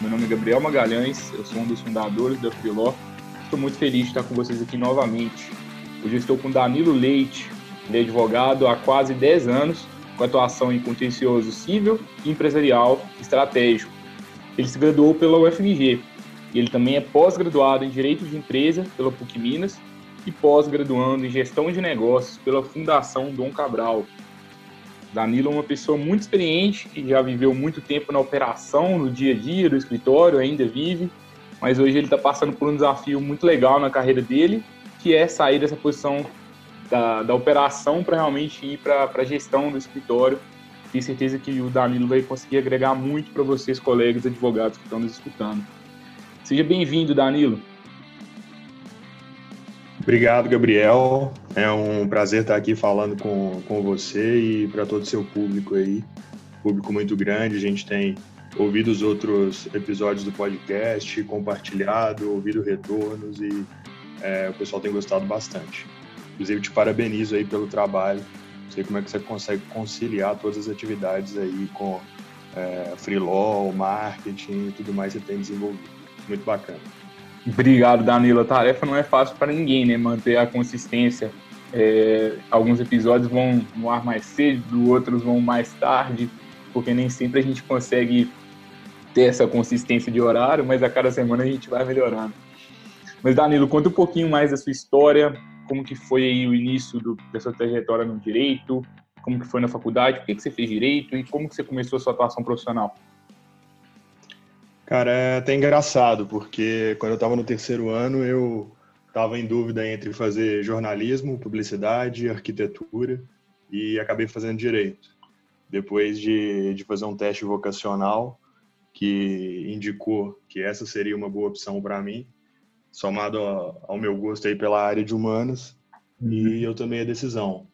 Meu nome é Gabriel Magalhães, eu sou um dos fundadores da Freeló. Estou muito feliz de estar com vocês aqui novamente. Hoje estou com Danilo Leite, ele é advogado há quase 10 anos, com atuação em contencioso civil, empresarial e estratégico. Ele se graduou pela UFMG e ele também é pós-graduado em Direito de Empresa pela PUC Minas e pós-graduando em Gestão de Negócios pela Fundação Dom Cabral, Danilo é uma pessoa muito experiente, que já viveu muito tempo na operação, no dia a dia do escritório, ainda vive, mas hoje ele está passando por um desafio muito legal na carreira dele, que é sair dessa posição da, da operação para realmente ir para a gestão do escritório. Tenho certeza que o Danilo vai conseguir agregar muito para vocês, colegas advogados que estão nos escutando. Seja bem-vindo, Danilo. Obrigado, Gabriel. É um prazer estar aqui falando com, com você e para todo o seu público aí. Público muito grande, a gente tem ouvido os outros episódios do podcast, compartilhado, ouvido retornos e é, o pessoal tem gostado bastante. Inclusive, te parabenizo aí pelo trabalho. Não sei como é que você consegue conciliar todas as atividades aí com é, freelaw, marketing e tudo mais que você tem desenvolvido. Muito bacana. Obrigado, Danilo. A tarefa não é fácil para ninguém, né? Manter a consistência. É, alguns episódios vão no ar mais cedo, outros vão mais tarde, porque nem sempre a gente consegue ter essa consistência de horário, mas a cada semana a gente vai melhorando. Mas Danilo, conta um pouquinho mais da sua história, como que foi o início do, da sua trajetória no direito, como que foi na faculdade, por que, que você fez direito e como que você começou a sua atuação profissional. Cara, é até engraçado, porque quando eu estava no terceiro ano, eu estava em dúvida entre fazer jornalismo, publicidade, arquitetura e acabei fazendo direito. Depois de, de fazer um teste vocacional que indicou que essa seria uma boa opção para mim, somado ao, ao meu gosto aí pela área de humanas, uhum. e eu tomei a decisão.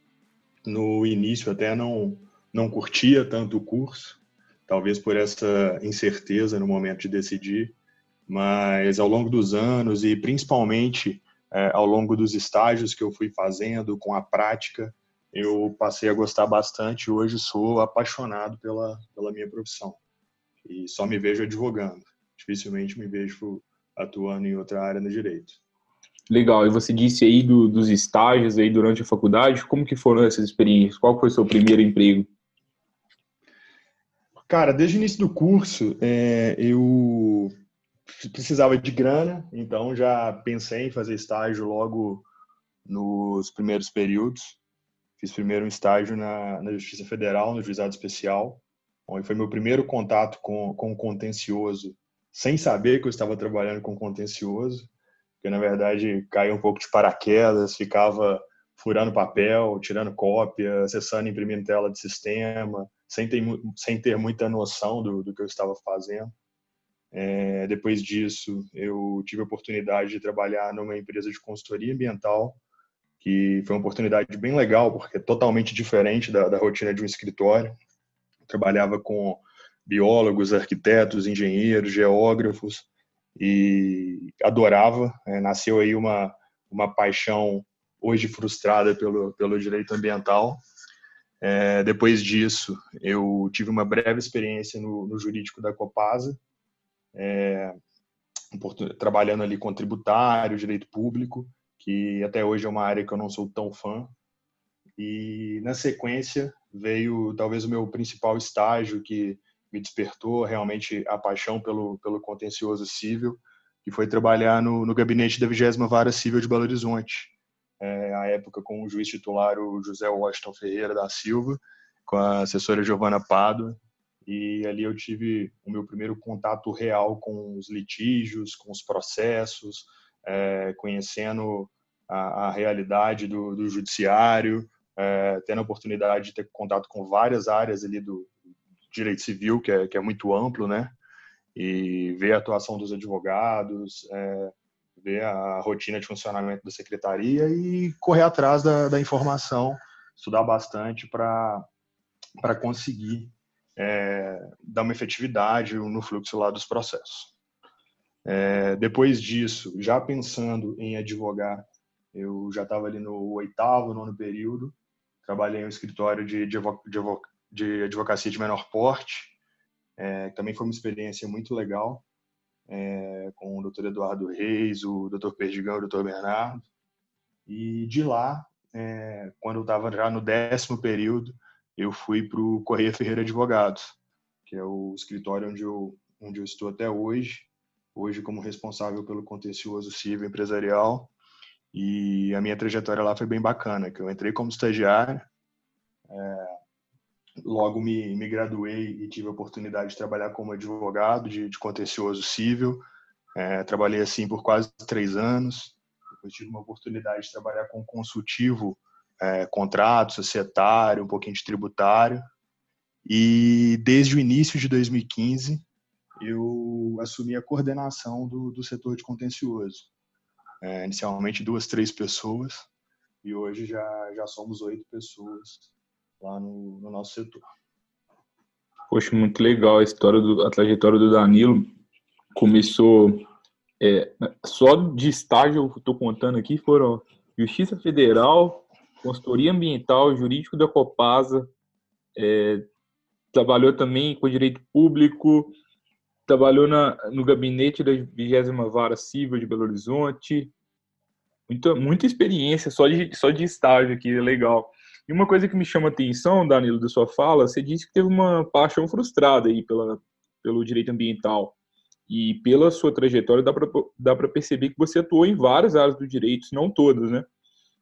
No início até não não curtia tanto o curso, talvez por essa incerteza no momento de decidir, mas ao longo dos anos e principalmente é, ao longo dos estágios que eu fui fazendo com a prática, eu passei a gostar bastante. Hoje sou apaixonado pela, pela minha profissão e só me vejo advogando. Dificilmente me vejo atuando em outra área no direito. Legal. E você disse aí do, dos estágios aí durante a faculdade. Como que foram essas experiências? Qual foi o seu primeiro emprego? Cara, desde o início do curso, é, eu precisava de grana, então já pensei em fazer estágio logo nos primeiros períodos. Fiz primeiro um estágio na, na Justiça Federal, no Juizado Especial, onde foi meu primeiro contato com, com o contencioso, sem saber que eu estava trabalhando com contencioso, porque na verdade caí um pouco de paraquedas, ficava furando papel, tirando cópia, acessando e imprimindo tela de sistema, sem ter, sem ter muita noção do, do que eu estava fazendo. É, depois disso, eu tive a oportunidade de trabalhar numa empresa de consultoria ambiental, que foi uma oportunidade bem legal, porque é totalmente diferente da, da rotina de um escritório. Eu trabalhava com biólogos, arquitetos, engenheiros, geógrafos, e adorava. É, nasceu aí uma, uma paixão hoje frustrada pelo, pelo direito ambiental, é, depois disso, eu tive uma breve experiência no, no jurídico da Copasa, é, trabalhando ali com tributário, direito público, que até hoje é uma área que eu não sou tão fã. E na sequência veio talvez o meu principal estágio que me despertou realmente a paixão pelo, pelo contencioso civil, que foi trabalhar no, no gabinete da 20 Vara Civil de Belo Horizonte, é, à época com o juiz titular, o José Washington Ferreira da Silva, com a assessora Giovana Pado, e ali eu tive o meu primeiro contato real com os litígios, com os processos, é, conhecendo a, a realidade do, do judiciário, é, tendo a oportunidade de ter contato com várias áreas ali do direito civil, que é, que é muito amplo, né? e ver a atuação dos advogados, é, ver a rotina de funcionamento da secretaria e correr atrás da, da informação, estudar bastante para conseguir é, dar uma efetividade no fluxo lá dos processos. É, depois disso, já pensando em advogar, eu já estava ali no oitavo, nono período, trabalhei em um escritório de, de, de advocacia de menor porte, é, também foi uma experiência muito legal, é, com o Dr. Eduardo Reis, o Dr. Perdigão e o Dr. Bernardo. E de lá, é, quando eu estava já no décimo período, eu fui para o Correia Ferreira Advogados, que é o escritório onde eu, onde eu estou até hoje, hoje como responsável pelo contencioso civil empresarial. E a minha trajetória lá foi bem bacana, que eu entrei como estagiário, é, logo me, me graduei e tive a oportunidade de trabalhar como advogado de, de contencioso civil. É, trabalhei assim por quase três anos. Depois tive uma oportunidade de trabalhar com consultivo, é, contrato, societário, um pouquinho de tributário. E desde o início de 2015 eu assumi a coordenação do, do setor de contencioso. É, inicialmente duas, três pessoas e hoje já, já somos oito pessoas lá no, no nosso setor. Poxa, muito legal a história do, a trajetória do Danilo. Começou é, só de estágio, estou contando aqui, foram Justiça Federal, Consultoria Ambiental, Jurídico da Copasa, é, trabalhou também com Direito Público, trabalhou na, no gabinete da 20 Vara Civil de Belo Horizonte. Muita, muita experiência só de, só de estágio aqui, legal. E uma coisa que me chama a atenção, Danilo, da sua fala, você disse que teve uma paixão frustrada aí pela, pelo direito ambiental. E pela sua trajetória dá para perceber que você atuou em várias áreas do direito, não todas, né?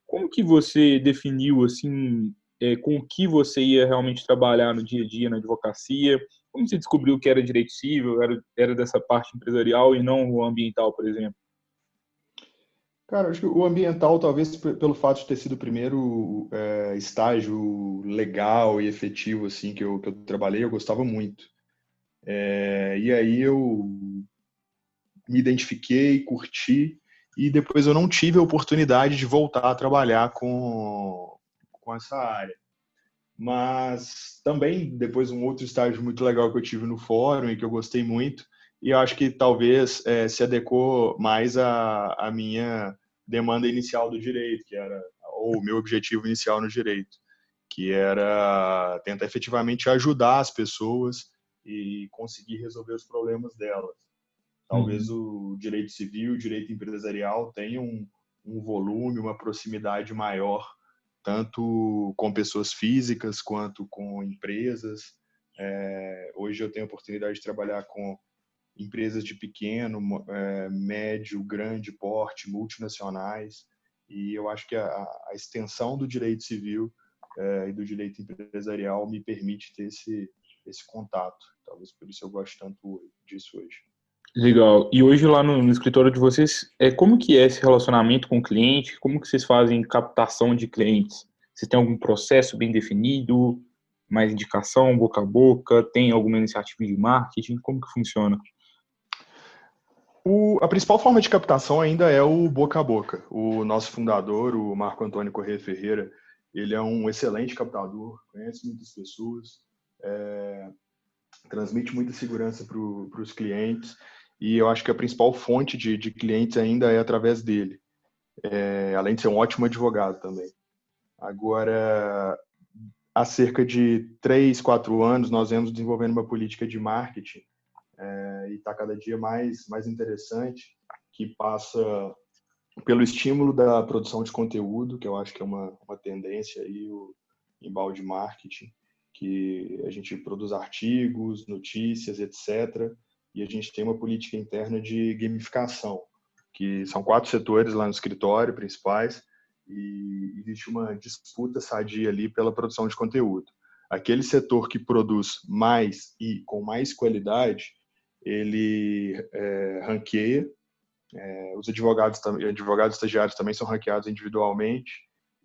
Como que você definiu, assim, é, com o que você ia realmente trabalhar no dia a dia na advocacia? Como você descobriu que era direito civil, era, era dessa parte empresarial e não ambiental, por exemplo? Cara, acho que o ambiental, talvez pelo fato de ter sido o primeiro é, estágio legal e efetivo assim que eu, que eu trabalhei, eu gostava muito. É, e aí eu me identifiquei, curti, e depois eu não tive a oportunidade de voltar a trabalhar com, com essa área. Mas também, depois, um outro estágio muito legal que eu tive no fórum e que eu gostei muito, e eu acho que talvez é, se adequou mais à, à minha demanda inicial do direito, que era ou o meu objetivo inicial no direito, que era tentar efetivamente ajudar as pessoas e conseguir resolver os problemas delas. Talvez uhum. o direito civil, o direito empresarial tenham um, um volume, uma proximidade maior, tanto com pessoas físicas quanto com empresas. É, hoje eu tenho a oportunidade de trabalhar com empresas de pequeno, é, médio, grande porte, multinacionais, e eu acho que a, a extensão do direito civil é, e do direito empresarial me permite ter esse, esse contato. Talvez por isso eu gosto tanto disso hoje. Legal. E hoje lá no, no, escritório de vocês, é como que é esse relacionamento com o cliente? Como que vocês fazem captação de clientes? Você tem algum processo bem definido? Mais indicação, boca a boca? Tem alguma iniciativa de marketing? Como que funciona? O, a principal forma de captação ainda é o boca a boca. O nosso fundador, o Marco Antônio Corrêa Ferreira, ele é um excelente captador, conhece muitas pessoas, é, transmite muita segurança para os clientes e eu acho que a principal fonte de, de clientes ainda é através dele, é, além de ser um ótimo advogado também. Agora, há cerca de três, quatro anos, nós vemos desenvolvendo uma política de marketing é, e está cada dia mais, mais interessante, que passa pelo estímulo da produção de conteúdo, que eu acho que é uma, uma tendência aí, o embalde marketing, que a gente produz artigos, notícias, etc. E a gente tem uma política interna de gamificação, que são quatro setores lá no escritório principais, e existe uma disputa sadia ali pela produção de conteúdo. Aquele setor que produz mais e com mais qualidade, ele é, ranqueia. É, os advogados, advogados estagiários também são ranqueados individualmente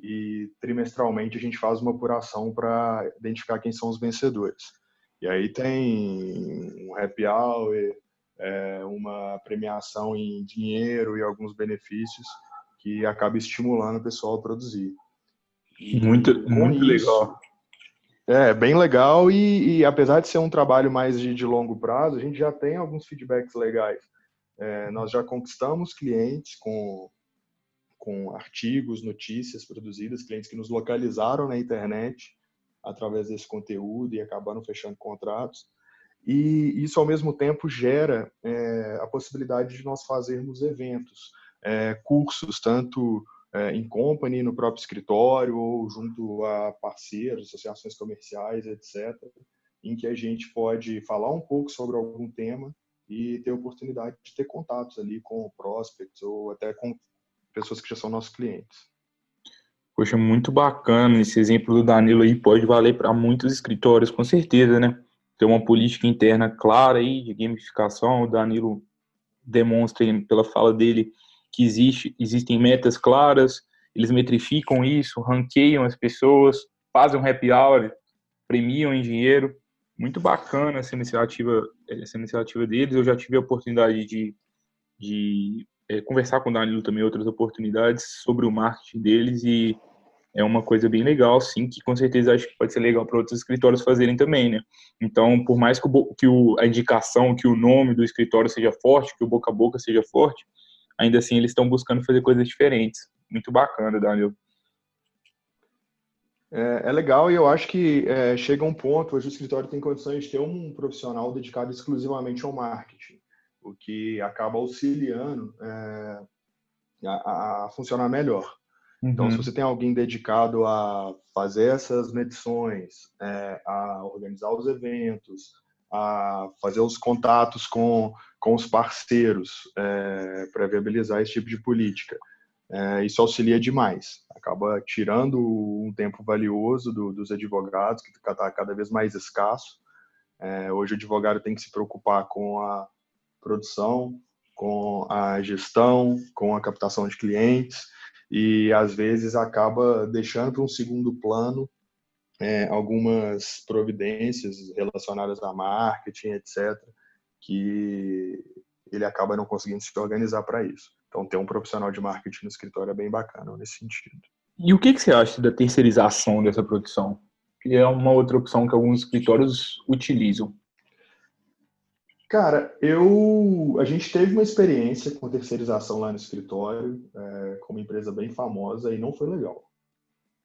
e trimestralmente a gente faz uma apuração para identificar quem são os vencedores. E aí tem um happy hour, a premiação em dinheiro e alguns benefícios que acaba estimulando o pessoal a produzir. E muito, muito isso, legal. É, bem legal e, e, apesar de ser um trabalho mais de, de, longo prazo, a gente já tem alguns feedbacks legais. É, nós já conquistamos clientes com, com artigos, notícias produzidas, clientes que nos localizaram na internet através desse conteúdo e acabaram fechando contratos. E isso, ao mesmo tempo, gera é, a possibilidade de nós fazermos eventos, é, cursos, tanto é, em company, no próprio escritório, ou junto a parceiros, associações comerciais, etc., em que a gente pode falar um pouco sobre algum tema e ter a oportunidade de ter contatos ali com prospects ou até com pessoas que já são nossos clientes. Poxa, muito bacana. Esse exemplo do Danilo aí pode valer para muitos escritórios, com certeza, né? Ter uma política interna clara aí de gamificação. O Danilo demonstra pela fala dele que existe, existem metas claras, eles metrificam isso, ranqueiam as pessoas, fazem um happy hour, premiam em dinheiro. Muito bacana essa iniciativa, essa iniciativa deles. Eu já tive a oportunidade de, de é, conversar com o Danilo também outras oportunidades sobre o marketing deles e é uma coisa bem legal, sim, que com certeza acho que pode ser legal para outros escritórios fazerem também, né? Então, por mais que, o, que o, a indicação, que o nome do escritório seja forte, que o boca a boca seja forte, ainda assim eles estão buscando fazer coisas diferentes. Muito bacana, Daniel. É, é legal e eu acho que é, chega um ponto hoje o escritório tem condições de ter um profissional dedicado exclusivamente ao marketing, o que acaba auxiliando é, a, a, funcionar melhor. Uhum. Então, se você tem alguém dedicado a fazer essas medições, é, a organizar os eventos, a fazer os contatos com, com os parceiros é, para viabilizar esse tipo de política. É, isso auxilia demais, acaba tirando um tempo valioso do, dos advogados, que está cada vez mais escasso. É, hoje o advogado tem que se preocupar com a produção, com a gestão, com a captação de clientes, e às vezes acaba deixando para um segundo plano é, algumas providências relacionadas a marketing, etc., que ele acaba não conseguindo se organizar para isso. Então, ter um profissional de marketing no escritório é bem bacana nesse sentido. E o que, que você acha da terceirização dessa produção? Que é uma outra opção que alguns escritórios utilizam. Cara, eu a gente teve uma experiência com terceirização lá no escritório, é, com uma empresa bem famosa e não foi legal.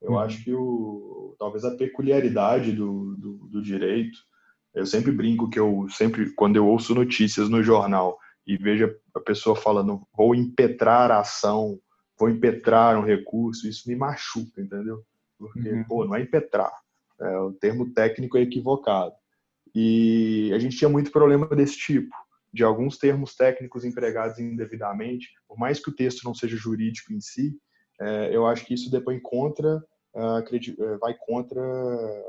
Eu uhum. acho que o, talvez a peculiaridade do, do, do, direito, eu sempre brinco que eu sempre, quando eu ouço notícias no jornal e vejo a pessoa falando, vou impetrar a ação, vou impetrar um recurso, isso me machuca, entendeu? Porque, uhum. pô, não é impetrar, é, o termo técnico é equivocado. E a gente tinha muito problema desse tipo, de alguns termos técnicos empregados indevidamente, por mais que o texto não seja jurídico em si, é, eu acho que isso depois contra vai contra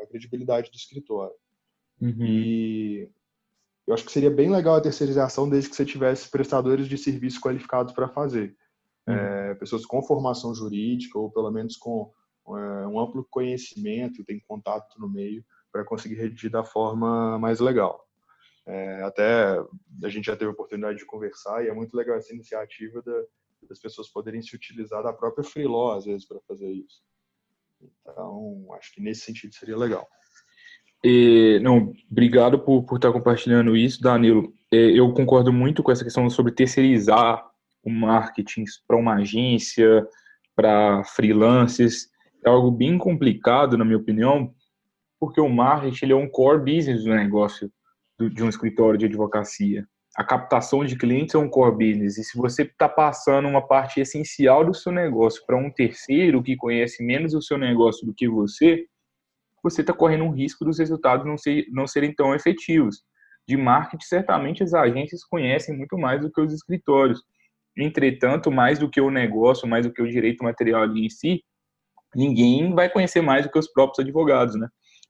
a credibilidade do escritório. Uhum. E eu acho que seria bem legal a terceirização desde que você tivesse prestadores de serviço qualificados para fazer. Uhum. É, pessoas com formação jurídica ou pelo menos com é, um amplo conhecimento, tem contato no meio para conseguir redigir da forma mais legal. É, até a gente já teve a oportunidade de conversar e é muito legal essa iniciativa da, das pessoas poderem se utilizar da própria freeló às vezes para fazer isso. Então, acho que nesse sentido seria legal. E, não, obrigado por, por estar compartilhando isso, Danilo. eu concordo muito com essa questão sobre terceirizar o marketing para uma agência, para freelancers. É algo bem complicado, na minha opinião, porque o marketing é um core business do negócio de um escritório de advocacia a captação de clientes é um core business. E se você está passando uma parte essencial do seu negócio para um terceiro que conhece menos o seu negócio do que você, você está correndo um risco dos resultados não, ser, não serem tão efetivos. De marketing, certamente as agências conhecem muito mais do que os escritórios. Entretanto, mais do que o negócio, mais do que o direito material ali em si, ninguém vai conhecer mais do que os próprios advogados, né?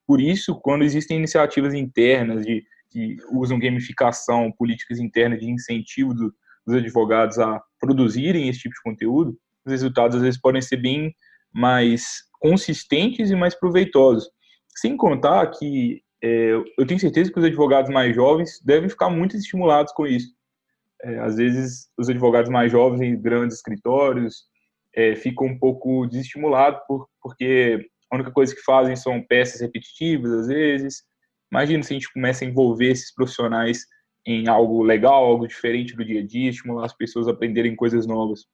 Por isso, quando existem iniciativas internas de que usam gamificação, políticas internas de incentivo do, dos advogados a produzirem esse tipo de conteúdo, os resultados às vezes podem ser bem mais consistentes e mais proveitosos. Sem contar que é, eu tenho certeza que os advogados mais jovens devem ficar muito estimulados com isso. é, às vezes os advogados mais jovens em grandes escritórios é, ficam um pouco desestimulados por, porque a única coisa que fazem são peças repetitivas, às vezes. Imagina se a gente começa a envolver esses profissionais em algo legal, algo diferente do dia a dia, estimular as pessoas a aprenderem coisas novas.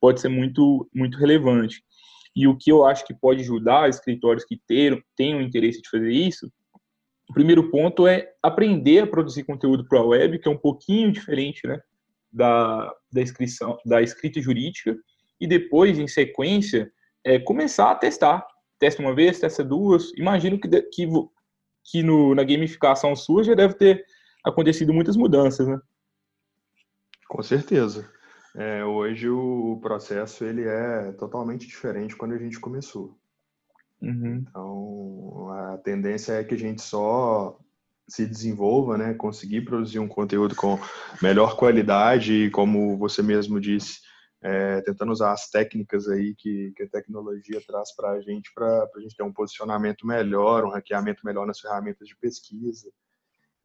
Pode ser muito, muito relevante. E o que eu acho que pode ajudar escritórios que ter, tenham interesse de fazer isso, o primeiro ponto é aprender a produzir conteúdo para a web, que é um pouquinho diferente né, da, da, inscrição, da escrita jurídica, e depois, em sequência, é, começar a testar. Testa uma vez, testa duas. Imagino que, que, que no, na gamificação sua já deve ter acontecido muitas mudanças, né? Com certeza. É, hoje o processo ele é totalmente diferente quando a gente começou. Uhum. Então a tendência é que a gente só se desenvolva, né, conseguir produzir um conteúdo com melhor qualidade e, como você mesmo disse, é, tentando usar as técnicas aí que, que a tecnologia traz para a gente, para a gente ter um posicionamento melhor, um hackeamento melhor nas ferramentas de pesquisa.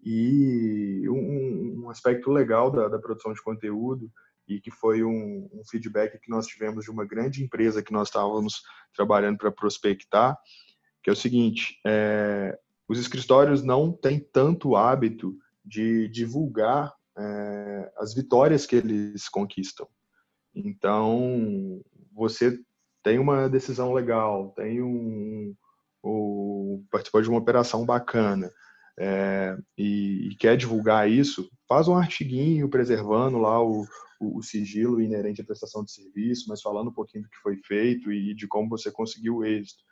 E um, um aspecto legal da, da, produção de conteúdo e que foi um, um, feedback que nós tivemos de uma grande empresa que nós estávamos trabalhando para prospectar, que é o seguinte, é, os escritórios não têm tanto hábito de divulgar é, as vitórias que eles conquistam. Então, você tem uma decisão legal, tem um, um participou de uma operação bacana é, e, e, quer divulgar isso, faz um artiguinho preservando lá o, o, o, sigilo inerente à prestação de serviço, mas falando um pouquinho do que foi feito e de como você conseguiu o êxito.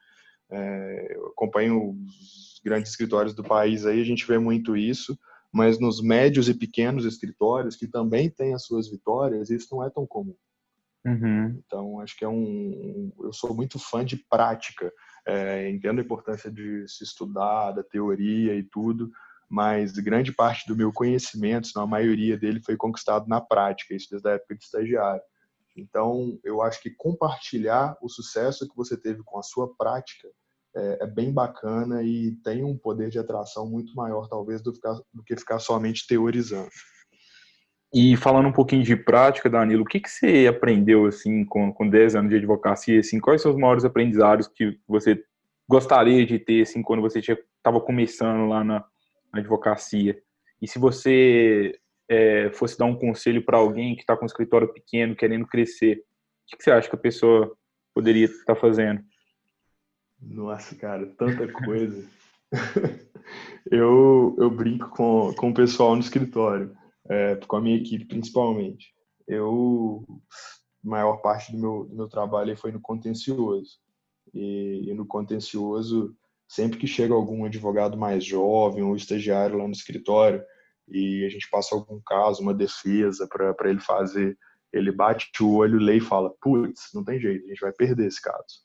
É, eu acompanho os grandes escritórios do país aí, a gente vê muito isso, mas nos médios e pequenos escritórios, que também têm as suas vitórias, isso não é tão comum. Uhum. Então, acho que é um. Eu sou muito fã de prática. É, entendo a importância de se estudar, da teoria e tudo, mas grande parte do meu conhecimento, se não a maioria dele, foi conquistado na prática, isso desde a época de estagiário. Então, eu acho que compartilhar o sucesso que você teve com a sua prática é, é bem bacana e tem um poder de atração muito maior, talvez, do, ficar, do que ficar somente teorizando. E falando um pouquinho de prática, Danilo, o que, que você aprendeu assim com, com 10 anos de advocacia? Assim, quais são os maiores aprendizados que você gostaria de ter assim, quando você estava começando lá na, na, advocacia? E se você é, fosse dar um conselho para alguém que está com um escritório pequeno, querendo crescer, o que, que você acha que a pessoa poderia estar tá fazendo? Nossa, cara, tanta coisa. eu, eu brinco com, com o pessoal no escritório é, com a minha equipe principalmente. Eu, maior parte do meu, do meu trabalho foi no contencioso. E, e, no contencioso, sempre que chega algum advogado mais jovem ou estagiário lá no escritório e a gente passa algum caso, uma defesa para ele fazer, ele bate o olho, lê e fala: putz, não tem jeito, a gente vai perder esse caso.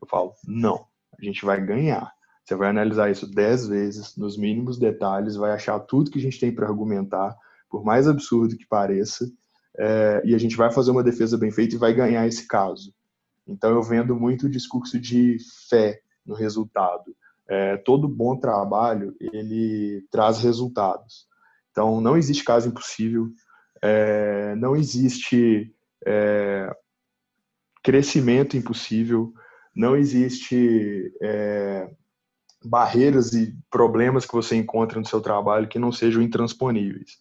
Eu falo: não, a gente vai ganhar. Você vai analisar isso dez vezes, nos mínimos detalhes, vai achar tudo que a gente tem para argumentar, por mais absurdo que pareça, é, e a gente vai fazer uma defesa bem feita e vai ganhar esse caso. Então eu vendo muito o discurso de fé no resultado. É, todo bom trabalho ele traz resultados. Então não existe caso impossível, é, não existe é, crescimento impossível, não existe é, barreiras e problemas que você encontra no seu trabalho que não sejam intransponíveis.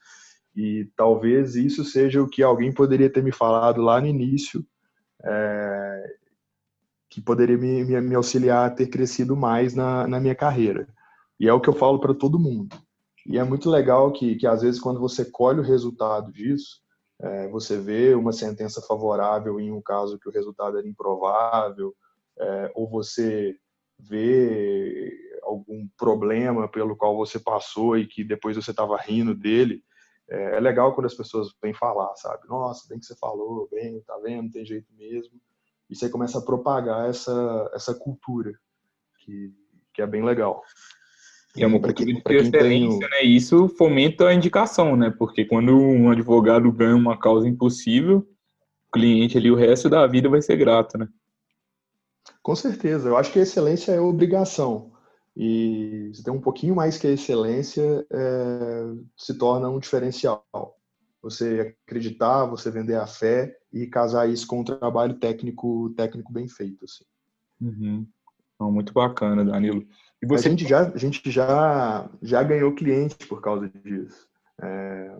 E talvez isso seja o que alguém poderia ter me falado lá no início, é, que poderia me, me, me, auxiliar a ter crescido mais na, na minha carreira. E é o que eu falo para todo mundo. E é muito legal que, que, às vezes, quando você colhe o resultado disso, é, você vê uma sentença favorável em um caso que o resultado era improvável, é, ou você vê algum problema pelo qual você passou e que depois você estava rindo dele, é, é, legal quando as pessoas vêm falar, sabe? Nossa, bem que você falou, bem, tá vendo, tem jeito mesmo. E você começa a propagar essa, essa cultura, que, que é bem legal. E é uma cultura de excelência, tem... né? Isso fomenta a indicação, né? Porque quando um advogado ganha uma causa impossível, o cliente ali o resto da vida vai ser grato, né? Com certeza. Eu acho que a excelência é obrigação. E se tem um pouquinho mais que a excelência, é, se torna um diferencial. você acreditar, você vender a fé e casar isso com um trabalho técnico técnico bem feito. Assim. Uhum. Então, muito bacana, Danilo. E você... A gente já, a gente já, já ganhou clientes por causa disso. É,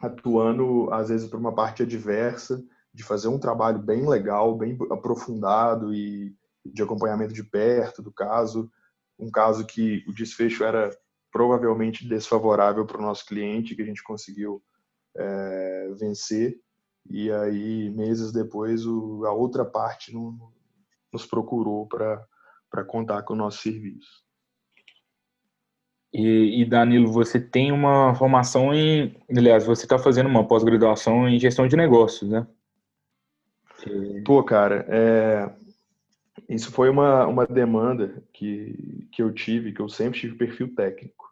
atuando, às vezes, por uma parte adversa, de fazer um trabalho bem legal, bem aprofundado e de acompanhamento de perto do caso. Um caso que o desfecho era provavelmente desfavorável para o nosso cliente, que a gente conseguiu é, vencer. E aí, meses depois, o, a outra parte não, nos procurou para contar com o nosso serviço. E, e, Danilo, você tem uma formação em. Aliás, você está fazendo uma pós-graduação em gestão de negócios, né? Pô, cara, é... isso foi uma, uma demanda que, que eu tive, que eu sempre tive perfil técnico.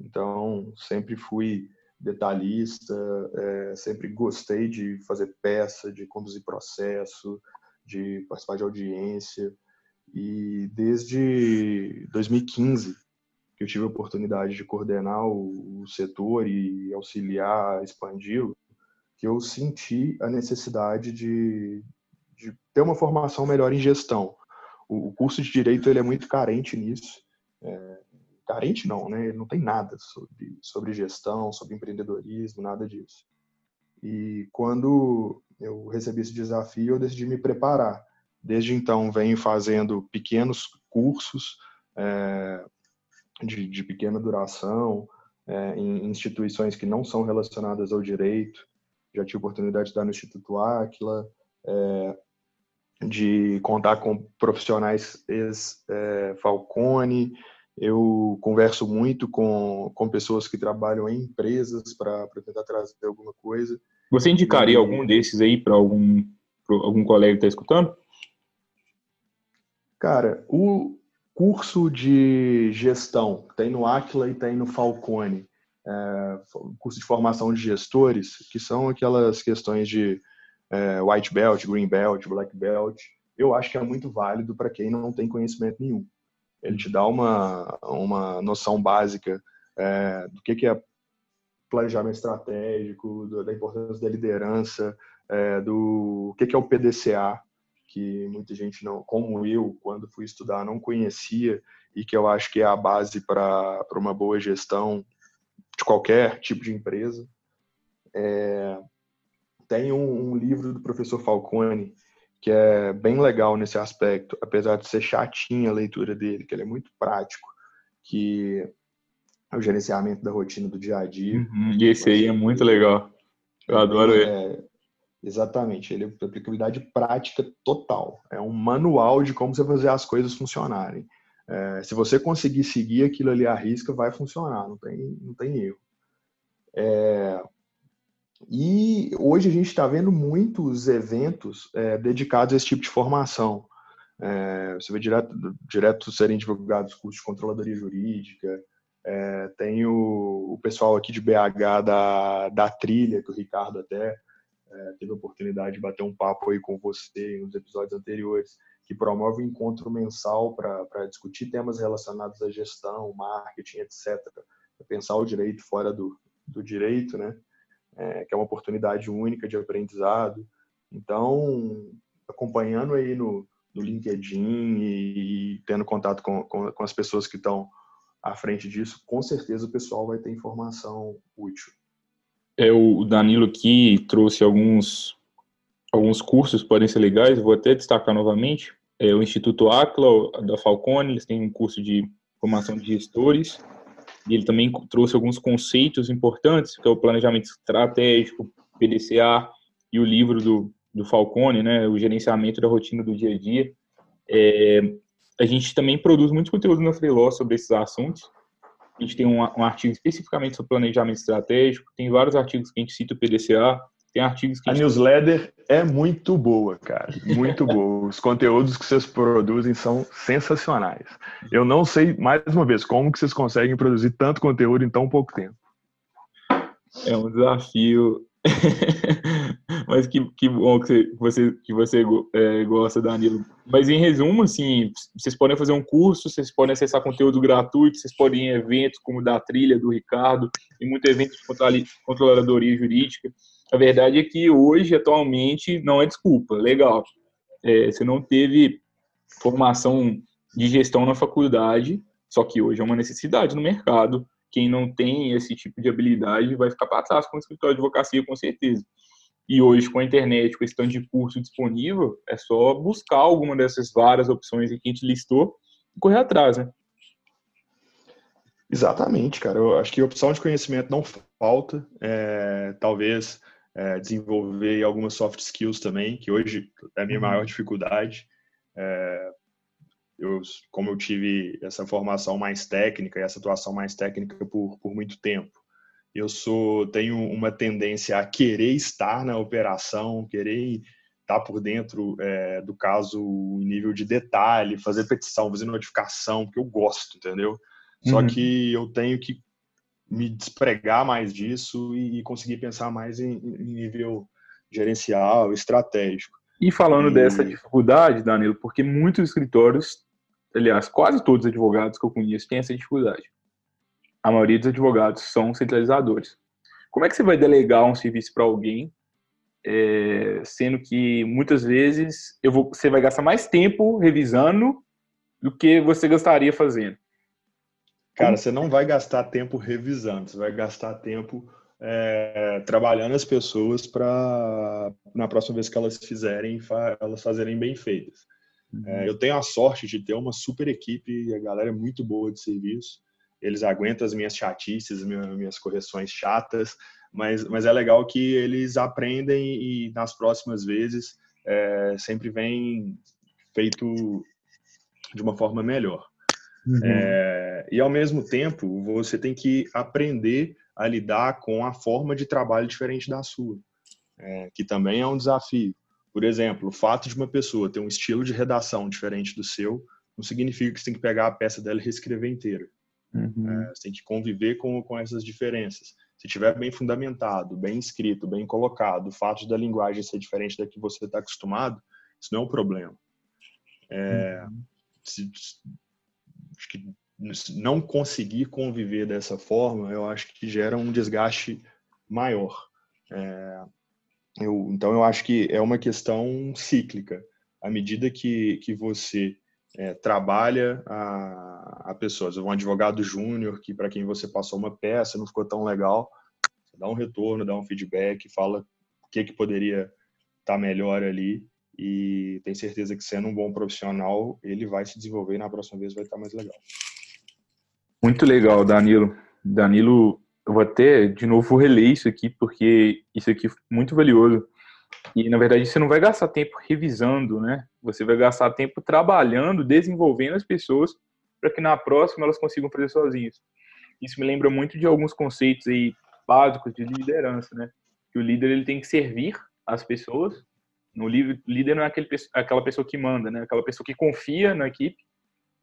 Então, sempre fui detalhista, é, sempre gostei de fazer peça, de conduzir processo, de participar de audiência. E desde 2015 que eu tive a oportunidade de coordenar o, setor e auxiliar expandi-lo, que eu senti a necessidade de, de, ter uma formação melhor em gestão. O, o curso de direito ele é muito carente nisso. É, carente não, né? Ele não tem nada sobre, sobre gestão, sobre empreendedorismo, nada disso. E quando eu recebi esse desafio, eu decidi me preparar. Desde então, venho fazendo pequenos cursos, é, de, de pequena duração, é, em instituições que não são relacionadas ao direito. Já tive oportunidade de dar no Instituto Aquila, é, de contar com profissionais ex-Falcone. É, Eu converso muito com, com pessoas que trabalham em empresas para tentar trazer alguma coisa. Você indicaria e... algum desses aí para algum, algum colega que está escutando? Cara, o, curso de gestão, tem no Aquila e tem no Falcone, é, curso de formação de gestores, que são aquelas questões de é, white belt, green belt, black belt, eu acho que é muito válido para quem não tem conhecimento nenhum. Ele te dá uma, uma noção básica é, do que, que é planejamento estratégico, do, da importância da liderança, é, do que, que é o PDCA, que muita gente não, como eu, quando fui estudar, não conhecia e que eu acho que é a base para uma boa gestão de qualquer tipo de empresa. É, tem um, um, livro do professor Falcone que é bem legal nesse aspecto, apesar de ser chatinha a leitura dele, que ele é muito prático, que é o gerenciamento da rotina do dia a dia. Uhum, e esse aí é muito legal. Eu adoro ele. É, Exatamente, ele é aplicabilidade prática total. É um manual de como você fazer as coisas funcionarem. É, se você conseguir seguir aquilo ali à risca, vai funcionar, não tem, não tem erro. É, e hoje a gente está vendo muitos eventos é, dedicados a esse tipo de formação. É, você vê direto, direto serem divulgados cursos de controladoria jurídica. É, tem o, o, pessoal aqui de BH da, da trilha, que o Ricardo até é, teve a oportunidade de bater um papo aí com você nos episódios anteriores, que promove um encontro mensal para discutir temas relacionados à gestão, marketing, etc. Pensar o direito fora do, do direito, né? É, que é uma oportunidade única de aprendizado. Então, acompanhando aí no, no LinkedIn e, e tendo contato com, com, com as pessoas que estão à frente disso, com certeza o pessoal vai ter informação útil é, o Danilo aqui trouxe alguns, alguns cursos que podem ser legais, vou até destacar novamente. É, o Instituto Acla, da Falcone, eles têm um curso de formação de gestores, e ele também trouxe alguns conceitos importantes, que é o planejamento estratégico, PDCA, e o livro do, do Falcone, né, o gerenciamento da rotina do dia a dia. É, a gente também produz muito conteúdo na Freeló sobre esses assuntos, a gente tem um, um, artigo especificamente sobre planejamento estratégico, tem vários artigos que a gente cita o PDCA, tem artigos que a, a newsletter é muito boa, cara, muito boa. Os conteúdos que vocês produzem são sensacionais. Eu não sei, mais uma vez, como que vocês conseguem produzir tanto conteúdo em tão pouco tempo. É um desafio. Mas que, que bom que você, que você é, gosta, Danilo. Mas em resumo, assim, vocês podem fazer um curso, vocês podem acessar conteúdo gratuito, vocês podem ir em eventos como o da Trilha, do Ricardo, e muitos eventos de controladoria jurídica. A verdade é que hoje, atualmente, não é desculpa. Legal. É, você não teve formação de gestão na faculdade, só que hoje é uma necessidade no mercado. Quem não tem esse tipo de habilidade vai ficar para trás com o escritório de advocacia, com certeza. E hoje, com a internet, com esse tanto de curso disponível, é só buscar alguma dessas várias opções que a gente listou e correr atrás, né? Exatamente, cara. Eu acho que opção de conhecimento não falta. É, talvez é, desenvolver algumas soft skills também, que hoje é a minha maior uhum. dificuldade. É, eu, como eu tive essa formação mais técnica e essa atuação mais técnica por, por muito tempo, eu sou tenho uma tendência a querer estar na operação, querer estar por dentro é, do caso em nível de detalhe, fazer petição, fazer notificação, porque eu gosto, entendeu? Só uhum. que eu tenho que me despregar mais disso e, conseguir pensar mais em, em nível gerencial, estratégico. E falando e... dessa dificuldade, Danilo, porque muitos escritórios, aliás, quase todos os advogados que eu conheço têm essa dificuldade a maioria dos advogados são centralizadores. Como é que você vai delegar um serviço para alguém, é, sendo que muitas vezes eu vou, você vai gastar mais tempo revisando do que você gastaria fazendo? Cara, você não vai gastar tempo revisando, você vai gastar tempo é, trabalhando as pessoas para na próxima vez que elas fizerem, elas fazerem bem feitas. Uhum. É, eu tenho a sorte de ter uma super equipe, a galera é muito boa de serviço eles aguentam as minhas chatices, minhas correções chatas, mas, mas é legal que eles aprendem e nas próximas vezes é, sempre vem feito de uma forma melhor. Uhum. É, e ao mesmo tempo, você tem que aprender a lidar com a forma de trabalho diferente da sua, é, que também é um desafio. Por exemplo, o fato de uma pessoa ter um estilo de redação diferente do seu não significa que você tem que pegar a peça dela e reescrever inteira. Uhum. É, você tem que conviver com, com essas diferenças. Se tiver bem fundamentado, bem escrito, bem colocado, o fato da linguagem ser diferente da que você está acostumado, isso não é um problema. É, uhum. se, acho que não conseguir conviver dessa forma, eu acho que gera um desgaste maior. É, eu, então, eu acho que é uma questão cíclica. À medida que, que você é, trabalha a, a pessoas. Um advogado júnior que para quem você passou uma peça não ficou tão legal, dá um retorno, dá um feedback, fala o que que poderia estar tá melhor ali e tem certeza que sendo um bom profissional ele vai se desenvolver e na próxima vez vai estar mais legal. Muito legal, Danilo. Danilo, eu vou até de novo reler isso aqui porque isso aqui é muito valioso. E na verdade você não vai gastar tempo revisando, né? Você vai gastar tempo trabalhando, desenvolvendo as pessoas para que na próxima elas consigam fazer sozinhas. Isso me lembra muito de alguns conceitos aí básicos de liderança, né? Que o líder ele tem que servir as pessoas. No líder não é aquele, aquela pessoa que manda, né? Aquela pessoa que confia na equipe,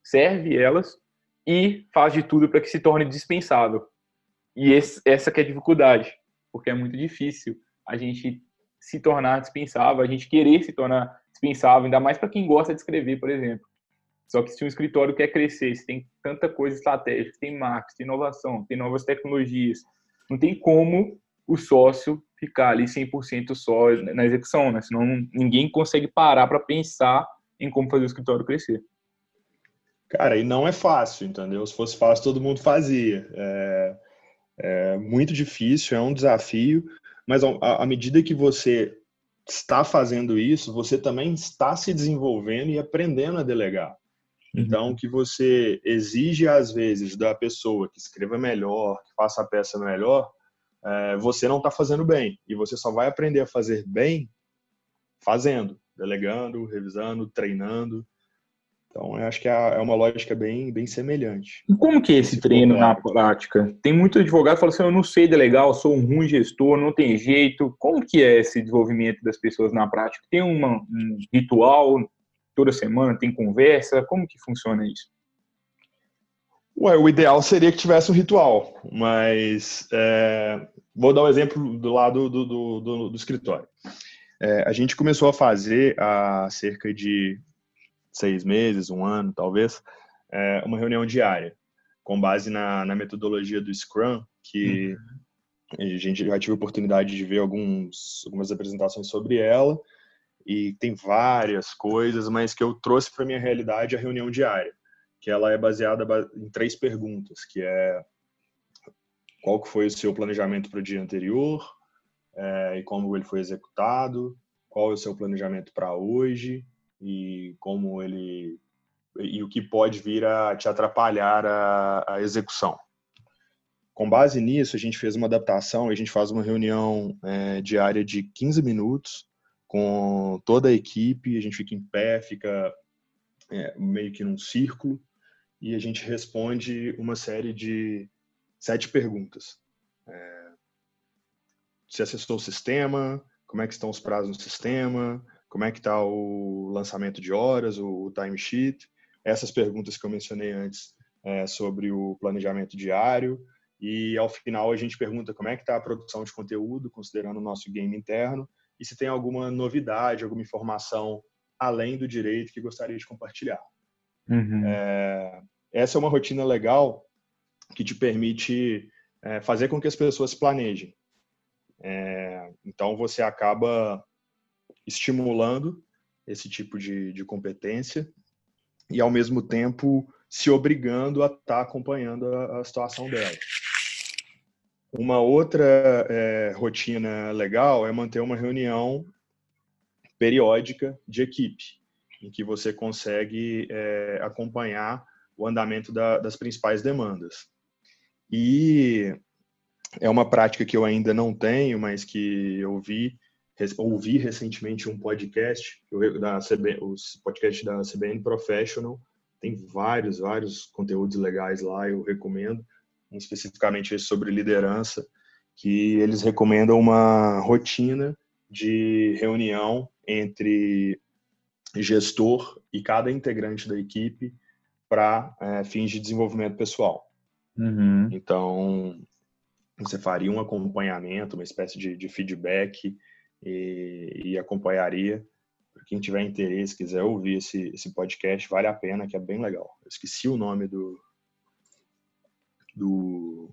serve elas e faz de tudo para que se torne dispensável. E esse, essa que é a dificuldade, porque é muito difícil a gente se tornar dispensável, a gente querer se tornar dispensável, ainda mais para quem gosta de escrever, por exemplo. Só que se um escritório quer crescer, se tem tanta coisa estratégica, tem marketing, tem inovação, tem novas tecnologias, não tem como o sócio ficar ali 100% só na execução, né? Senão ninguém consegue parar para pensar em como fazer o escritório crescer. Cara, e não é fácil, entendeu? Se fosse fácil, todo mundo fazia. É, é muito difícil, é um desafio, mas à medida que você está fazendo isso, você também está se desenvolvendo e aprendendo a delegar. Uhum. Então, o que você exige às vezes da pessoa que escreva melhor, que faça a peça melhor, é, você não está fazendo bem. E você só vai aprender a fazer bem fazendo, delegando, revisando, treinando. Então, eu acho que é, é uma lógica bem, bem semelhante. E como que é esse treino na prática? Tem muito advogado que fala assim, eu não sei delegar, eu sou um ruim gestor, não tem jeito. Como que é esse desenvolvimento das pessoas na prática? Tem uma, um ritual toda semana, tem conversa? Como que funciona isso? Ué, o ideal seria que tivesse um ritual, mas é, vou dar um exemplo do lado do, do, do, do escritório. É, a gente começou a fazer há cerca de seis meses, um ano talvez, é, uma reunião diária, com base na, na metodologia do Scrum, que uhum. a gente já tive a oportunidade de ver alguns, algumas apresentações sobre ela, e tem várias coisas, mas que eu trouxe para minha realidade a reunião diária, que ela é baseada em três perguntas, que é qual que foi o seu planejamento para o dia anterior, é, e como ele foi executado, qual é o seu planejamento para hoje e como ele e o que pode vir a te atrapalhar a, a, execução. Com base nisso, a gente fez uma adaptação, a gente faz uma reunião é, diária de 15 minutos com toda a equipe, a gente fica em pé, fica é, meio que num círculo, e a gente responde uma série de sete perguntas. É, se acessou o sistema, como é que estão os prazos no sistema, como é que está o lançamento de horas, o, timesheet, essas perguntas que eu mencionei antes é, sobre o planejamento diário, e ao final a gente pergunta como é que está a produção de conteúdo, considerando o nosso game interno, e se tem alguma novidade, alguma informação além do direito que gostaria de compartilhar. Uhum. É, essa é uma rotina legal que te permite é, fazer com que as pessoas planejem. É, então, você acaba estimulando esse tipo de, de competência e, ao mesmo tempo, se obrigando a estar tá acompanhando a, a, situação dela. Uma outra é, rotina legal é manter uma reunião periódica de equipe, em que você consegue é, acompanhar o andamento da, das principais demandas. E é uma prática que eu ainda não tenho, mas que eu vi, ouvi recentemente um podcast, da os podcasts da CBN Professional, tem vários, vários conteúdos legais lá, eu recomendo, um especificamente sobre liderança, que eles recomendam uma rotina de reunião entre gestor e cada integrante da equipe para é, fins de desenvolvimento pessoal. Uhum. Então, você faria um acompanhamento, uma espécie de, de feedback e, e acompanharia. Para quem tiver interesse, quiser ouvir esse, esse podcast, vale a pena, que é bem legal. Eu esqueci o nome do, do,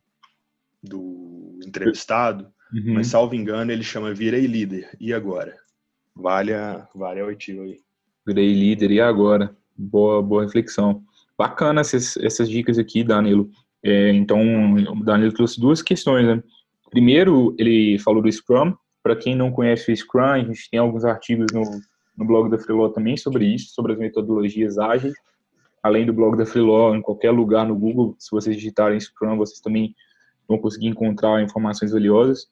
do entrevistado, uhum. mas salvo engano ele chama Virei Líder. E agora? Vale a, vale a oitiva aí. Virei líder e agora? Boa, boa reflexão. Bacana essas, essas dicas aqui, Danilo. É, então, o Danilo trouxe duas questões. Né? Primeiro, ele falou do Scrum. Para quem não conhece o Scrum, a gente tem alguns artigos no, no blog da Freeló também sobre isso, sobre as metodologias ágeis. Além do blog da Freeló, em qualquer lugar no Google, se vocês digitarem Scrum, vocês também vão conseguir encontrar informações valiosas.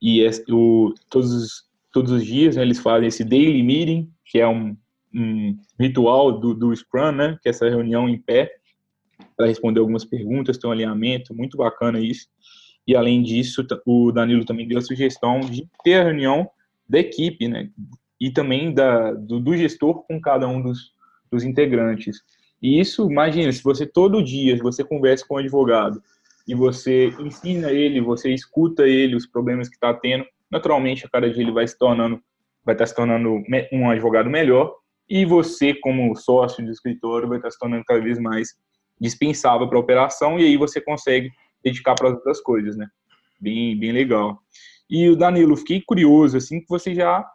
E é, o, todos, todos os dias né, eles fazem esse daily meeting, que é um, um ritual do, do Scrum, né, que é essa reunião em pé, para responder algumas perguntas, tem um alinhamento, muito bacana isso. E além disso, o Danilo também deu a sugestão de ter a reunião da equipe, né? E também da, do, do gestor com cada um dos, dos integrantes. E isso, imagina, se você todo dia, você conversa com um advogado e você ensina ele, você escuta ele, os problemas que está tendo, naturalmente, a cada dia ele vai se tornando, vai estar tá se tornando um advogado melhor e você, como sócio do escritório, vai estar se tornando cada vez mais dispensável para a operação e aí você consegue dedicar para as outras coisas, né? Bem, bem legal. E o Danilo, fiquei curioso, assim, que você já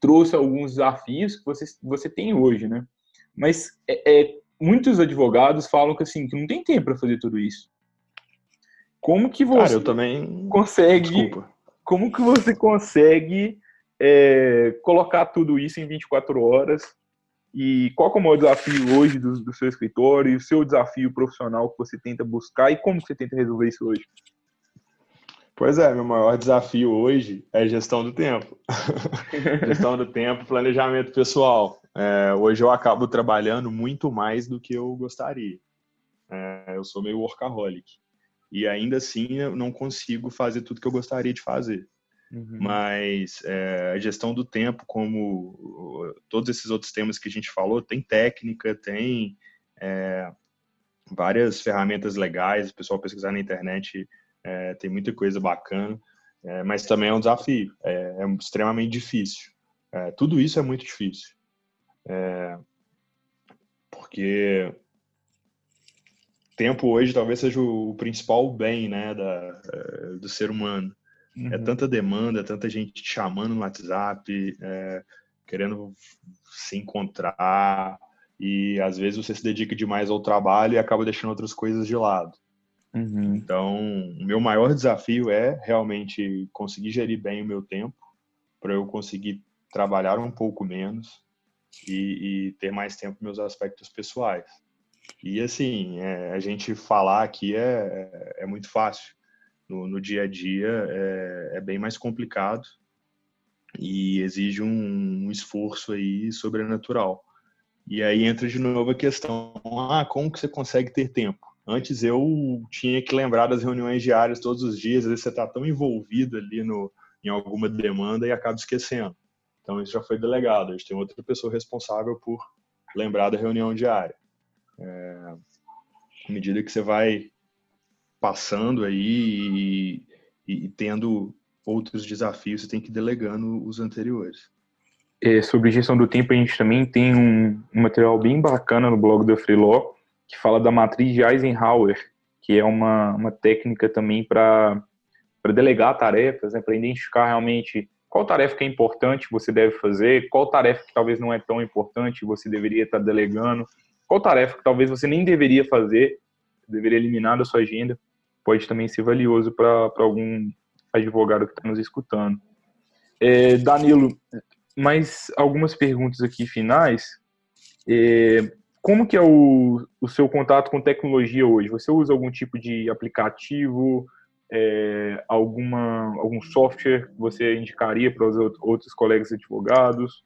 trouxe alguns desafios que você, você tem hoje, né? Mas é, é muitos advogados falam que, assim, que não tem tempo para fazer tudo isso. Como que você Cara, eu também... consegue... Desculpa. Como que você consegue é, colocar tudo isso em 24 horas e qual é o maior desafio hoje do, do seu escritório e o seu desafio profissional que você tenta buscar e como você tenta resolver isso hoje? Pois é, meu maior desafio hoje é gestão do tempo. gestão do tempo, planejamento pessoal. É, hoje eu acabo trabalhando muito mais do que eu gostaria. É, eu sou meio workaholic. E ainda assim eu não consigo fazer tudo que eu gostaria de fazer. Uhum. Mas é, a gestão do tempo, como todos esses outros temas que a gente falou, tem técnica, tem é, várias ferramentas legais, o pessoal pesquisar na internet é, tem muita coisa bacana, é, mas também é um desafio, é, é extremamente difícil. É, tudo isso é muito difícil. Porque tempo hoje talvez seja o principal bem né, da, do ser humano. É uhum. É tanta demanda, tanta gente te chamando no WhatsApp, é, querendo se encontrar, e às vezes você se dedica demais ao trabalho e acaba deixando outras coisas de lado. Uhum. Então, o meu maior desafio é realmente conseguir gerir bem o meu tempo, para eu conseguir trabalhar um pouco menos e, e ter mais tempo meus aspectos pessoais. E assim, é, a gente falar aqui é, é, é muito fácil. No, no, dia a dia é, é, bem mais complicado e exige um, um, esforço aí sobrenatural. E aí entra de novo a questão, ah, como que você consegue ter tempo? Antes eu tinha que lembrar das reuniões diárias todos os dias, às vezes você está tão envolvido ali no, em alguma demanda e acaba esquecendo. Então isso já foi delegado, a gente tem outra pessoa responsável por lembrar da reunião diária. É, à medida que você vai passando aí e, e, tendo outros desafios, você tem que ir delegando os anteriores. É, sobre gestão do tempo, a gente também tem um, um material bem bacana no blog da Freeló, que fala da matriz de Eisenhower, que é uma, uma técnica também para delegar tarefas, né, para identificar realmente qual tarefa que é importante você deve fazer, qual tarefa que talvez não é tão importante você deveria estar delegando, qual tarefa que talvez você nem deveria fazer, deveria eliminar da sua agenda, pode também ser valioso para algum advogado que está nos escutando. É, Danilo, mais algumas perguntas aqui finais. É, como que é o, o seu contato com tecnologia hoje? Você usa algum tipo de aplicativo, é, alguma, algum software que você indicaria para os outros colegas advogados?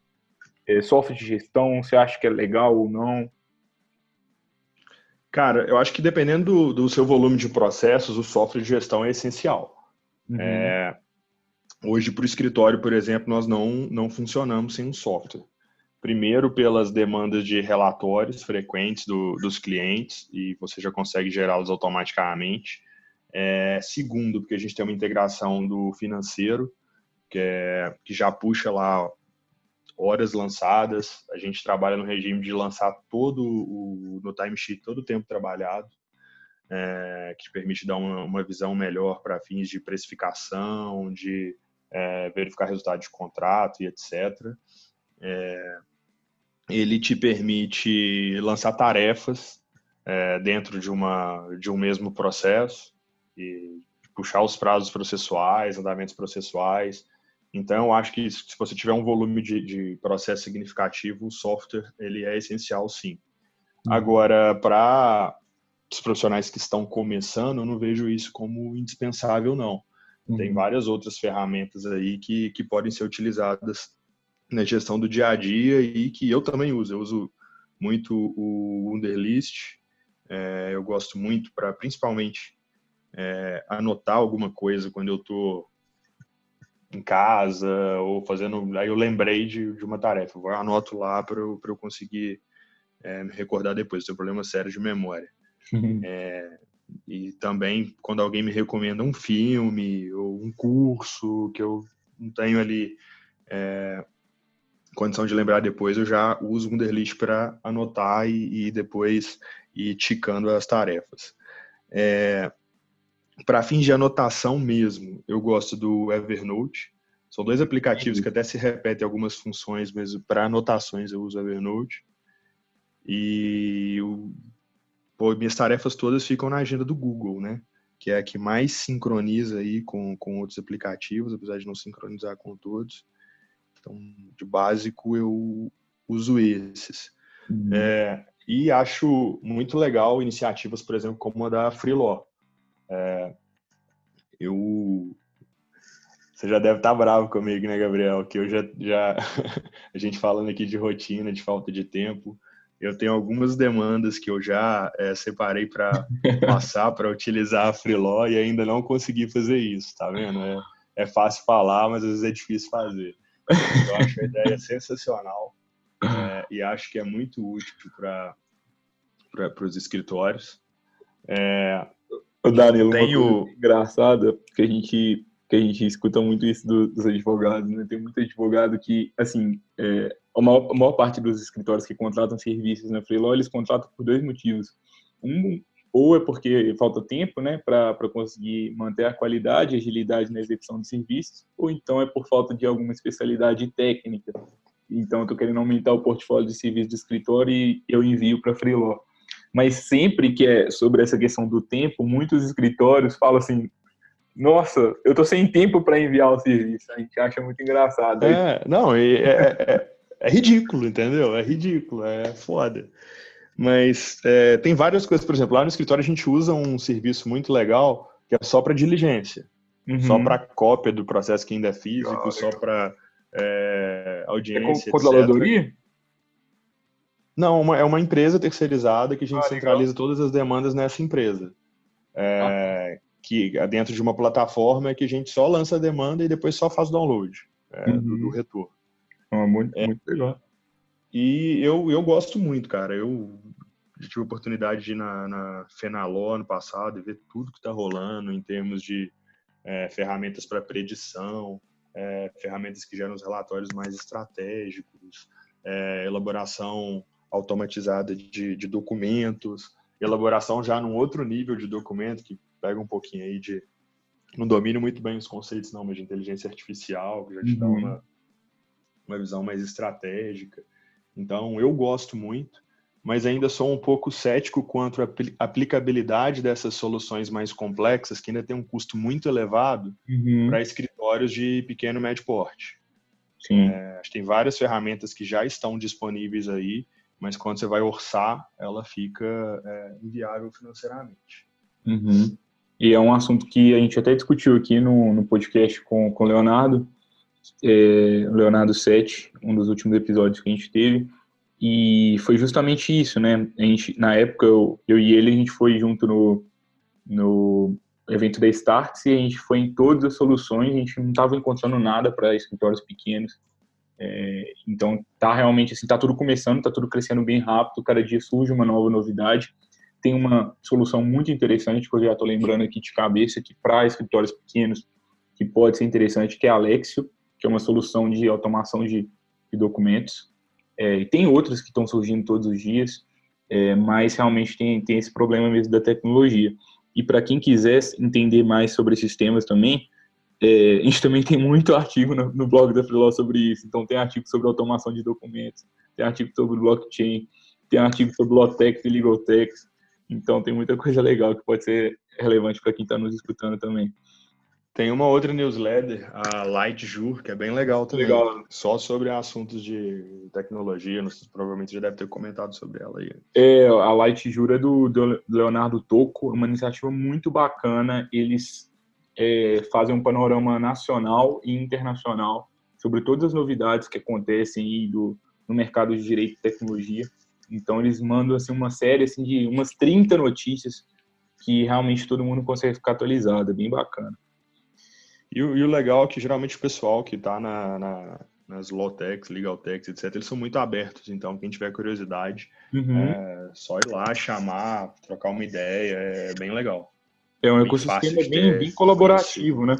É, software de gestão, você acha que é legal ou não? Cara, eu acho que dependendo do, do seu volume de processos, o software de gestão é essencial. Uhum. É, hoje, para o escritório, por exemplo, nós não, não funcionamos sem um software. Primeiro, pelas demandas de relatórios frequentes do, dos clientes, e você já consegue gerá-los automaticamente. É, segundo, porque a gente tem uma integração do financeiro, que, é, que já puxa lá horas lançadas. A gente trabalha no regime de lançar todo o no timesheet todo o tempo trabalhado, é, que permite dar uma, uma visão melhor para fins de precificação, de é, verificar resultado de contrato e etc. É, ele te permite lançar tarefas é, dentro de uma de um mesmo processo e puxar os prazos processuais, andamentos processuais. Então, eu acho que se você tiver um volume de, de processo significativo, o software ele é essencial, sim. Uhum. Agora, para os profissionais que estão começando, eu não vejo isso como indispensável, não. Uhum. Tem várias outras ferramentas aí que, que podem ser utilizadas na gestão do dia a dia e que eu também uso. Eu uso muito o Wunderlist, é, eu gosto muito para, principalmente, é, anotar alguma coisa quando eu estou em casa ou fazendo. Aí eu lembrei de, de uma tarefa, eu anoto lá para eu, eu conseguir é, me recordar depois. Tem um problema sério de memória. Uhum. É, e também quando alguém me recomenda um filme ou um curso que eu não tenho ali é, condição de lembrar depois, eu já uso o Wunderlist para anotar e, e, depois ir ticando as tarefas. É, para fins de anotação mesmo, eu gosto do Evernote. São dois aplicativos uhum. que até se repetem algumas funções, mas para anotações eu uso o Evernote. E o, pô, minhas tarefas todas ficam na agenda do Google, né? Que é a que mais sincroniza aí com, com outros aplicativos, apesar de não sincronizar com todos. Então, de básico, eu uso esses. Uhum. É, e acho muito legal iniciativas, por exemplo, como a da Freelaw é, eu você já deve estar bravo comigo, né, Gabriel? Que eu já, já a gente falando aqui de rotina, de falta de tempo, eu tenho algumas demandas que eu já é, separei para passar para utilizar a Freeló e ainda não consegui fazer isso, tá vendo? É, é fácil falar, mas às vezes é difícil fazer. Eu acho a ideia sensacional é, e acho que é muito útil para os escritórios. É, o Danilo, Tenho... uma engraçada que a gente que a gente escuta muito isso do, dos advogados, né? Tem muito advogado que, assim, é, a, maior, a maior parte dos escritórios que contratam serviços na Freelaw, eles contratam por dois motivos. Um, ou é porque falta tempo, né, para conseguir manter a qualidade e agilidade na execução de serviços, ou então é por falta de alguma especialidade técnica. Então, eu estou querendo aumentar o portfólio de serviços de escritório e eu envio para Freelaw. Mas sempre que é sobre essa questão do tempo, muitos escritórios falam assim: nossa, eu tô sem tempo para enviar o serviço. A gente acha muito engraçado. É, não, é, é, é, é, ridículo, entendeu? É ridículo, é foda. Mas é, tem várias coisas, por exemplo, lá no escritório a gente usa um serviço muito legal que é só para diligência, uhum. só para cópia do processo que ainda é físico, legal, só para é, audiência. É controladoria? Não, uma, é uma empresa terceirizada que a gente ah, centraliza todas as demandas nessa empresa. É, ah que é dentro de uma plataforma é que a gente só lança a demanda e depois só faz o download é, uhum. do, do, retorno. Ah, muito, é, muito legal. E eu, eu gosto muito, cara. Eu tive a oportunidade de ir na, na Fenaló ano passado e ver tudo que está rolando em termos de é, ferramentas para predição, é, ferramentas que geram os relatórios mais estratégicos, é, elaboração automatizada de, de documentos, elaboração já num outro nível de documento que pega um pouquinho aí de. Não domino muito bem os conceitos, não, mas de inteligência artificial, que já te uhum. dá uma, uma visão mais estratégica. Então, eu gosto muito, mas ainda sou um pouco cético quanto à aplicabilidade dessas soluções mais complexas, que ainda tem um custo muito elevado uhum. para escritórios de pequeno e médio porte. Sim. É, acho que tem várias ferramentas que já estão disponíveis aí, mas quando você vai orçar, ela fica é, inviável financeiramente. Uhum. E é um assunto que a gente até discutiu aqui no, no podcast com o Leonardo, é, Leonardo 7, um dos últimos episódios que a gente teve, e foi justamente isso, né? A gente, na época, eu, eu e ele, a gente foi junto no, no evento da Starts e a gente foi em todas as soluções, a gente não estava encontrando nada para escritórios pequenos. É, então, tá realmente assim, tá tudo começando, tá tudo crescendo bem rápido, cada dia surge uma nova novidade tem uma solução muito interessante que eu já estou lembrando aqui de cabeça, que para escritórios pequenos, que pode ser interessante, que é a Alexio, que é uma solução de automação de, de documentos. É, e tem outras que estão surgindo todos os dias, é, mas realmente tem, tem esse problema mesmo da tecnologia. E para quem quiser entender mais sobre esses temas também, é, a gente também tem muito artigo no, no blog da Freeló sobre isso. Então, tem artigo sobre automação de documentos, tem artigo sobre blockchain, tem artigo sobre Lotex e Legaltex. Então tem muita coisa legal que pode ser relevante para quem está nos escutando também. Tem uma outra newsletter, a Light Jur, que é bem legal também. Legal. Só sobre assuntos de tecnologia, você provavelmente já deve ter comentado sobre ela aí. É, a Light Jur é do, do Leonardo Tocco, uma iniciativa muito bacana. Eles é, fazem um panorama nacional e internacional sobre todas as novidades que acontecem aí do, no mercado de direito e tecnologia. Então eles mandam assim uma série assim de umas 30 notícias que realmente todo mundo consegue ficar atualizado, é bem bacana. E, o, e o legal é que geralmente o pessoal que está na, na, nas Lawtechs, Legaltechs, etc., eles são muito abertos, então quem tiver curiosidade, uhum. é só ir lá, chamar, trocar uma ideia, é bem legal. É um ecossistema bem, bem colaborativo, né?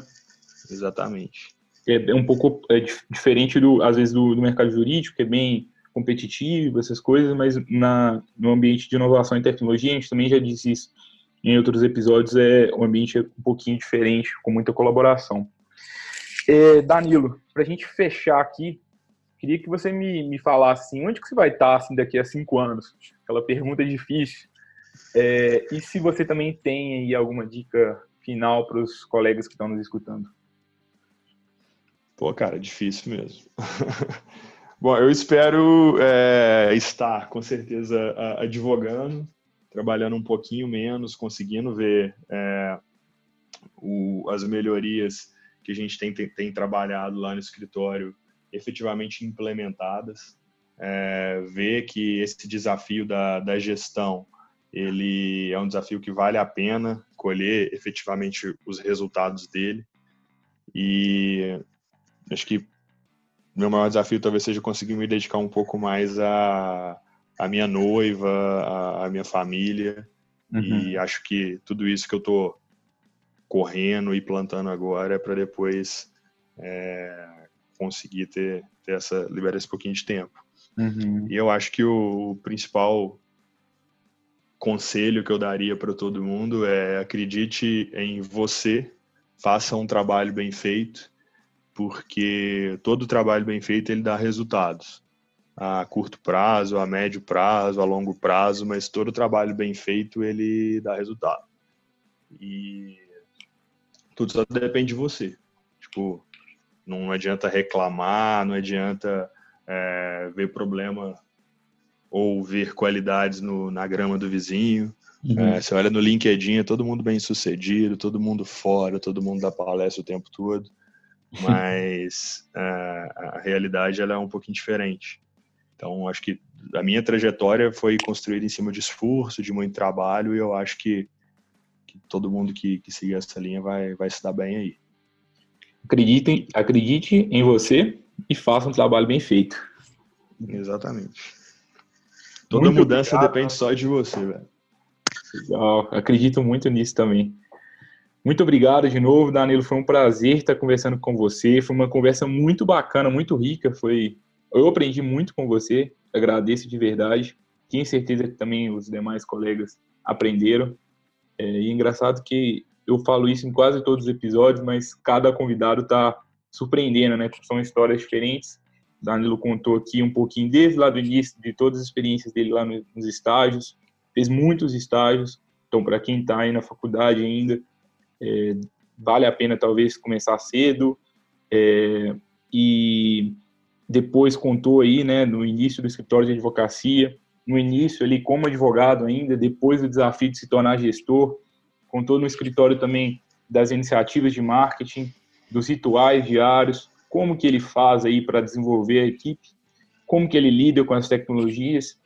Exatamente. É, um pouco é, diferente, do, às vezes, do, do mercado jurídico, que é bem competitivo, essas coisas, mas na, no ambiente de inovação e tecnologia, a gente também já disse isso em outros episódios, é um ambiente um pouquinho diferente, com muita colaboração. É, Danilo, para a gente fechar aqui, queria que você me, me falasse assim, onde que você vai estar assim, daqui a cinco anos? Aquela pergunta difícil. É, e se você também tem aí alguma dica final para os colegas que estão nos escutando? Pô, cara, difícil mesmo. Bom, eu espero é, estar, com certeza, advogando, trabalhando um pouquinho menos, conseguindo ver é, o, as melhorias que a gente tem, tem, tem, trabalhado lá no escritório efetivamente implementadas, é, ver que esse desafio da, da gestão ele é um desafio que vale a pena colher efetivamente os resultados dele e acho que meu maior desafio talvez seja conseguir me dedicar um pouco mais à, à minha noiva, à, à minha família. Uhum. E acho que tudo isso que eu estou correndo e plantando agora para depois é, conseguir ter, ter essa liberar esse pouquinho de tempo. Uhum. E eu acho que o, o principal conselho que eu daria para todo mundo é acredite em você, faça um trabalho bem feito, porque todo trabalho bem feito ele dá resultados a curto prazo, a médio prazo, a longo prazo, mas todo trabalho bem feito ele dá resultado. E tudo só depende de você. Tipo, não adianta reclamar, não adianta é, ver problema ou ver qualidades no, na grama do vizinho. Uhum. É, você olha no LinkedIn, é todo mundo bem sucedido, todo mundo fora, todo mundo dá palestra o tempo todo, mas é, a realidade ela é um pouquinho diferente. Então, acho que a minha trajetória foi construída em cima de esforço, de muito trabalho, e eu acho que, que todo mundo que, que seguir essa linha vai, vai se dar bem aí. Acreditem, acredite em você e faça um trabalho bem feito. Exatamente. Toda muito mudança obrigado. depende só de você, velho. Legal, acredito muito nisso também. Muito obrigado de novo, Danilo. Foi um prazer estar conversando com você. Foi uma conversa muito bacana, muito rica. Foi, eu aprendi muito com você. Agradeço de verdade. Tenho certeza que também os demais colegas aprenderam. É, e é engraçado que eu falo isso em quase todos os episódios, mas cada convidado está surpreendendo, né? São histórias diferentes Danilo contou aqui um pouquinho desde lá do início, de todas as experiências dele lá nos estágios, fez muitos estágios, então para quem está aí na faculdade ainda, é, vale a pena talvez começar cedo, é, e depois contou aí, né, no início do escritório de advocacia, no início ali como advogado ainda, depois do desafio de se tornar gestor, contou no escritório também das iniciativas de marketing, dos rituais diários, como que ele faz aí para desenvolver a equipe, como que ele lida com as tecnologias,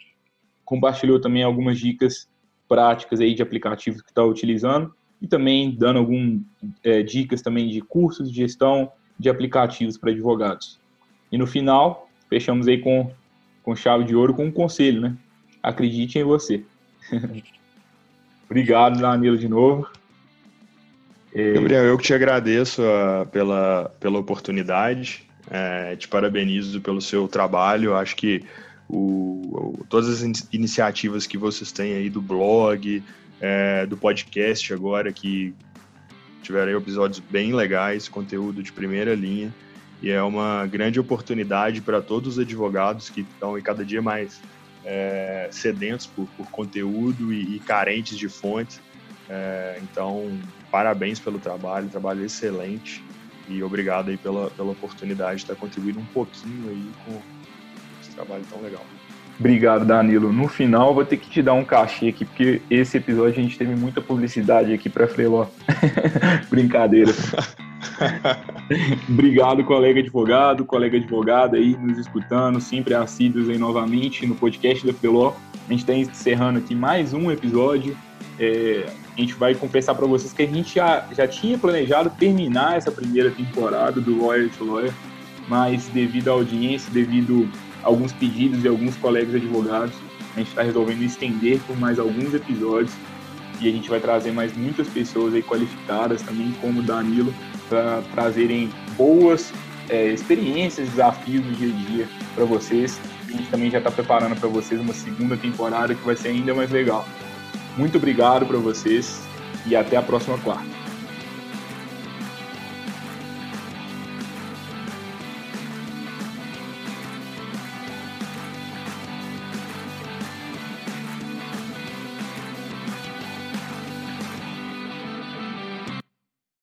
compartilhou também algumas dicas práticas aí de aplicativos que está utilizando e também dando algumas é, dicas também de cursos de gestão de aplicativos para advogados. E no final, fechamos aí com, com chave de ouro com um conselho, né? Acredite em você. Obrigado, Danilo, de novo. Gabriel, eu que te agradeço uh, pela, pela oportunidade, é, te parabenizo pelo seu trabalho. Acho que o, o, todas as iniciativas que vocês têm aí do blog, é, do podcast agora, que tiveram episódios bem legais, conteúdo de primeira linha, e é uma grande oportunidade para todos os advogados que estão cada dia mais é, sedentos por, por conteúdo e, e carentes de fontes. É, então, parabéns pelo trabalho, trabalho excelente e obrigado aí pela, pela oportunidade de estar contribuindo um pouquinho aí com esse trabalho tão legal. Obrigado, Danilo. No final, vou ter que te dar um cachê aqui, porque esse episódio a gente teve muita publicidade aqui para Freeló. Brincadeira. Obrigado, colega advogado, colega advogada aí nos escutando, sempre assíduos aí novamente no podcast da Freeló. A gente está encerrando aqui mais um episódio. É, a gente vai confessar para vocês que a gente já, já tinha planejado terminar essa primeira temporada do Lawyer to Lawyer, mas devido à audiência, devido a alguns pedidos de alguns colegas advogados, a gente está resolvendo estender por mais alguns episódios e a gente vai trazer mais muitas pessoas aí qualificadas também, como o Danilo, para trazerem boas é, experiências, desafios no dia a dia para vocês. A gente também já está preparando para vocês uma segunda temporada que vai ser ainda mais legal. Muito obrigado para vocês e até a próxima quarta.